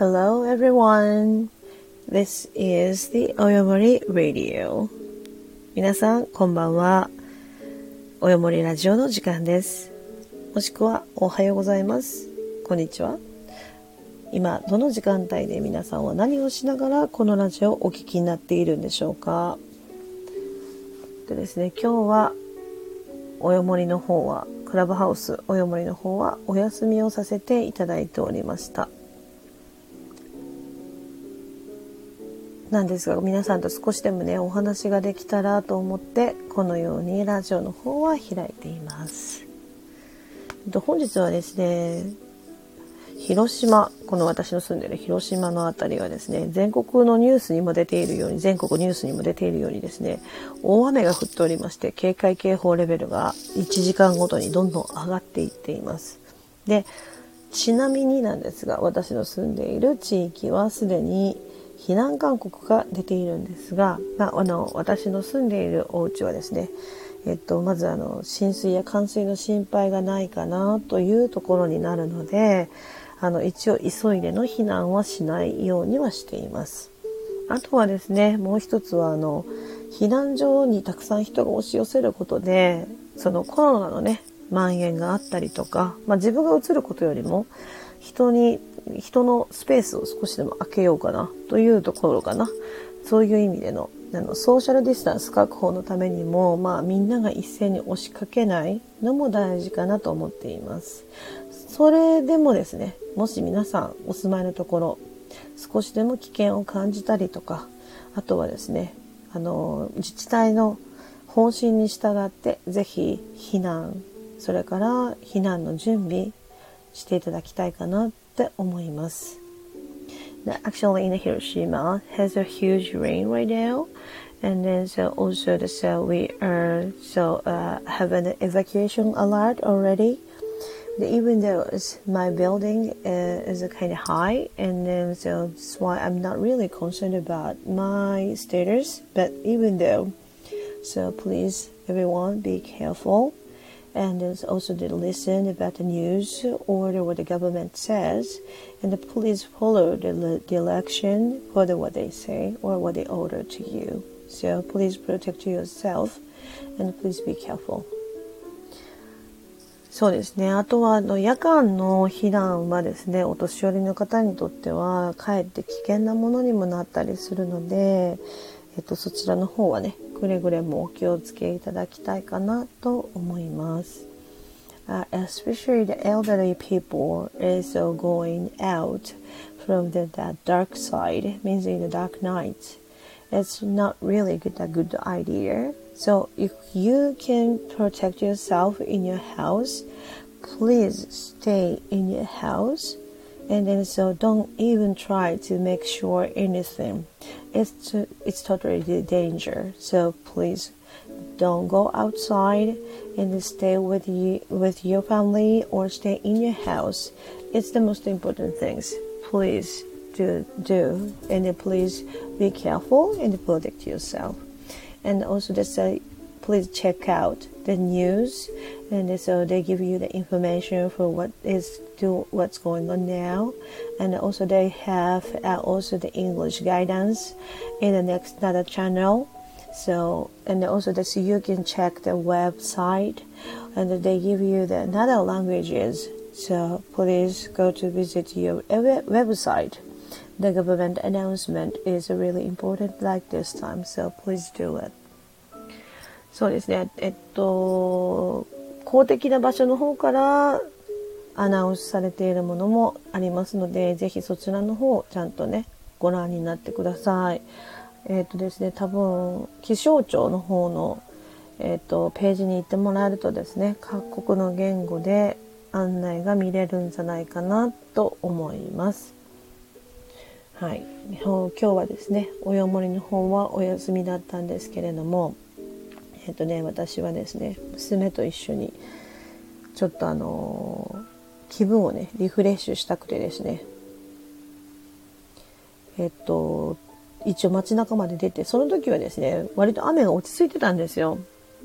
Hello everyone. This is the Oyomori Radio. 皆さん、こんばんは。およもりラジオの時間です。もしくは、おはようございます。こんにちは。今、どの時間帯で皆さんは何をしながらこのラジオをお聴きになっているんでしょうか。でですね、今日は、およもりの方は、クラブハウスおよもりの方はお休みをさせていただいておりました。なんですが皆さんと少しでもねお話ができたらと思ってこのようにラジオの方は開いています。本日はですね広島この私の住んでる広島の辺りはですね全国のニュースにも出ているように全国ニュースにも出ているようにですね大雨が降っておりまして警戒警報レベルが1時間ごとにどんどん上がっていっています。でちなみになんですが私の住んでいる地域はすでに避難勧告が出ているんですが、まあ、あの私の住んでいるお家はですね、えっと、まずあの浸水や冠水の心配がないかなというところになるのであの一応急いでの避難はしないようにはしています。あとはですねもう一つはあの避難所にたくさん人が押し寄せることでそのコロナのね蔓延があったりとか、まあ、自分がうつることよりも人に人のスペースを少しでも空けようかなというところかな。そういう意味でのあのソーシャルディスタンス確保のためにも、まあ、みんなが一斉に押しかけないのも大事かなと思っています。それでもですね、もし皆さんお住まいのところ、少しでも危険を感じたりとか、あとはですね、あの、自治体の方針に従って、ぜひ避難、それから避難の準備していただきたいかなって思います。Actually, in Hiroshima has a huge rain right now, and then so also the so we are so uh, have an evacuation alert already. Even though my building uh, is kind of high, and then so that's why I'm not really concerned about my status. But even though, so please everyone be careful and there's also to listen about the news or what the government says, and the police follow the, the election, follow what they say or what they order to you. So please protect yourself and please be careful. そうですね。あとは、あの、夜間の避難はですね、お年寄りの方にとっては、かえって危険なものにもなったりするので、 えっと、そちらの方はね、くれぐれもお気をつけいただきたいかなと思います。Uh, especially the elderly people is uh, going out from the, the dark side, means in the dark night. It's not really good, a good idea. So if you can protect yourself in your house, please stay in your house and then so don't even try to make sure anything. It's it's totally danger. So please don't go outside and stay with you with your family or stay in your house. It's the most important things. Please do do. And please be careful and protect yourself. And also just say please check out the news and so they give you the information for what is to what's going on now. And also they have uh, also the english guidance in the next another channel. So and also that you can check the website and they give you the another languages. So please go to visit your website. The government announcement is really important like this time so please do it そうですね。えっと、公的な場所の方からアナウンスされているものもありますので、ぜひそちらの方をちゃんとね、ご覧になってください。えっ、とですね、多分、気象庁の方の、えっ、と、ページに行ってもらえるとですね、各国の言語で案内が見れるんじゃないかなと思います。はい。今日はですね、およもりの方はお休みだったんですけれども、えっとね私はですね娘と一緒にちょっとあの気分をねリフレッシュしたくてですね。えっと一応街中まで出てその時はですね割と雨が落ち着いてたんですよ。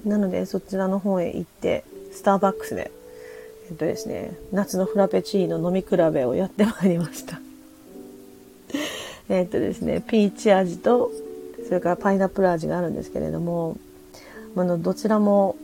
なのでそちらの方へ行ってスターバックスでえっとですね夏のフラペチーノ飲み比べをやってまいりました。えっとですね、ピーチ味と、それからパイナップル味があるんですけれども、あの、どちらも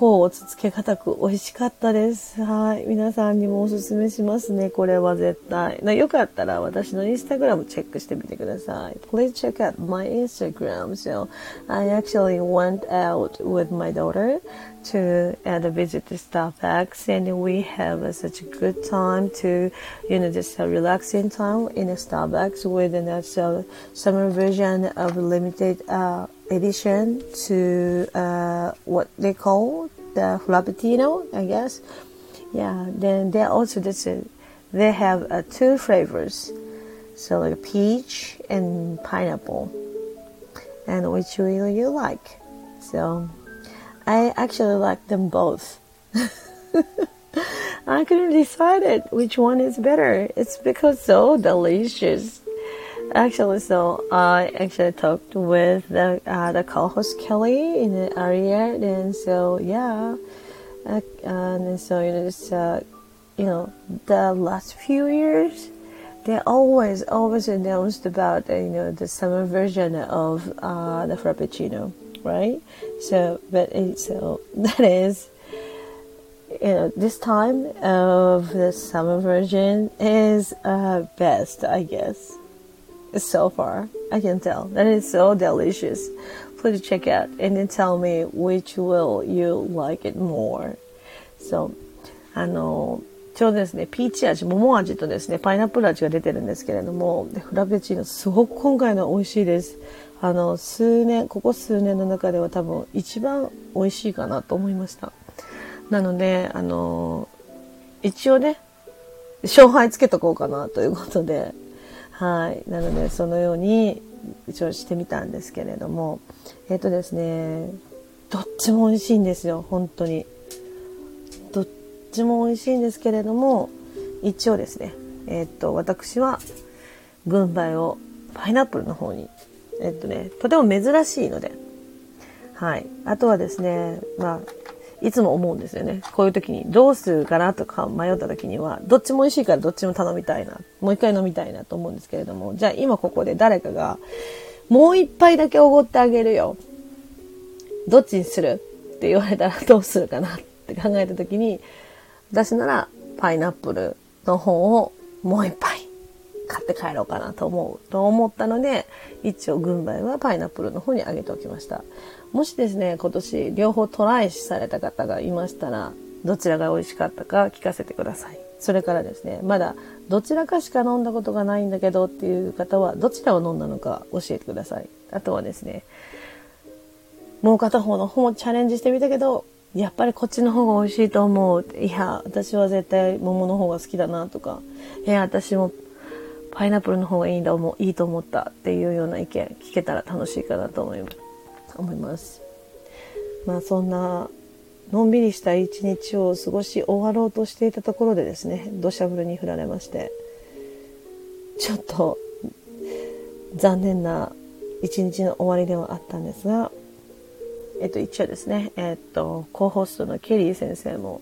甲をつつけがく美味しかったです。はい。皆さんにもおすすめしますね。これは絶対。よかったら私のインスタグラムチェックしてみてください。Please check out my Instagram. So I actually went out with my daughter to uh, visit the Starbucks and we have uh, such a good time to, you know, just a relaxing time in a Starbucks with a uh, summer version of limited uh, edition to uh, what they call the frappuccino, I guess. Yeah, then they also this uh, they have uh, two flavors, so like peach and pineapple, and which will you like? So I actually like them both. I couldn't decide it which one is better. It's because so delicious. Actually, so I actually talked with the uh, the co-host Kelly in the area, and so yeah, uh, and so you know, just, uh, you know, the last few years, they always always announced about uh, you know the summer version of uh, the Frappuccino, right? So, but so that is you know, this time of the summer version is uh, best, I guess so far. I can tell that is so delicious. Please check out and then tell me which will you like it more. So, あの、ちょうどですね、ピーチ味、桃味とですね、パイナップル味が出てるんですけれども、フラペチーノ、すごく今回の美味しいです。あの、数年、ここ数年の中では多分一番美味しいかなと思いました。なので、あの、一応ね、勝敗つけとこうかなということで、はい。なので、そのように一応してみたんですけれども、えっ、ー、とですね、どっちも美味しいんですよ、本当に。どっちも美味しいんですけれども、一応ですね、えっ、ー、と、私は、軍配をパイナップルの方に、えっ、ー、とね、とても珍しいので、はい。あとはですね、まあ、いつも思うんですよね。こういう時にどうするかなとか迷った時には、どっちも美味しいからどっちも頼みたいな。もう一回飲みたいなと思うんですけれども、じゃあ今ここで誰かが、もう一杯だけおごってあげるよ。どっちにするって言われたらどうするかなって考えた時に、私ならパイナップルの方をもう一杯買って帰ろうかなと思うと思ったので、一応軍配はパイナップルの方にあげておきました。もしですね、今年両方トライされた方がいましたら、どちらが美味しかったか聞かせてください。それからですね、まだどちらかしか飲んだことがないんだけどっていう方は、どちらを飲んだのか教えてください。あとはですね、もう片方の方もチャレンジしてみたけど、やっぱりこっちの方が美味しいと思う。いや、私は絶対桃の方が好きだなとか、いや、私もパイナップルの方がいいんだ、いいと思ったっていうような意見聞けたら楽しいかなと思います。思います。まあそんなのんびりした一日を過ごし終わろうとしていたところでですね、土砂降りに降られまして、ちょっと残念な一日の終わりではあったんですが、えっと一応ですね、えっと、コホストのケリー先生も、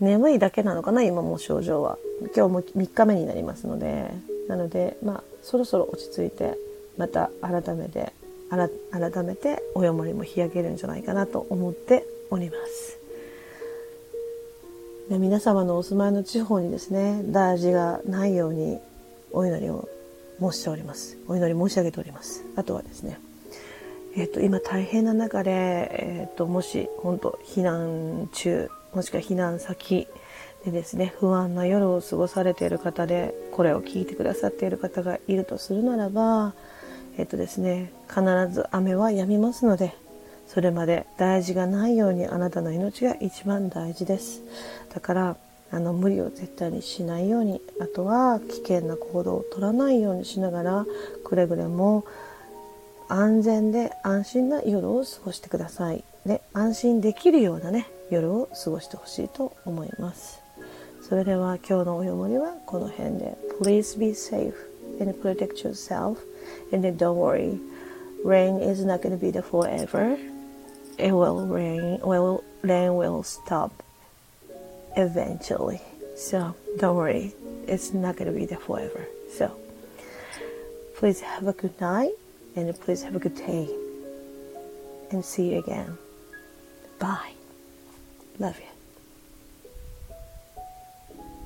眠いだけなのかな、今も症状は。今日も3日目になりますので、なので、まあ、そろそろ落ち着いて、また改めて改めておもりも日焼けるんじゃないかなと思っております。で皆様のお住まいの地方にですね、大事がないようにお祈りを申しております。お祈り申し上げております。あとはですね、えっ、と、今大変な中で、えっ、と、もし、本当避難中、もしくは避難先でですね、不安な夜を過ごされている方で、これを聞いてくださっている方がいるとするならば、えっとですね、必ず雨は止みますので、それまで大事がないようにあなたの命が一番大事です。だから、あの、無理を絶対にしないように、あとは危険な行動を取らないようにしながら、くれぐれも安全で安心な夜を過ごしてください。で、安心できるようなね、夜を過ごしてほしいと思います。それでは今日のおよもりはこの辺で。Please be safe and protect yourself. And then don't worry, rain is not going to be there forever. It will rain, well, rain will stop eventually. So don't worry, it's not going to be there forever. So Please have a good night and please have a good day. And see you again. Bye. Love you.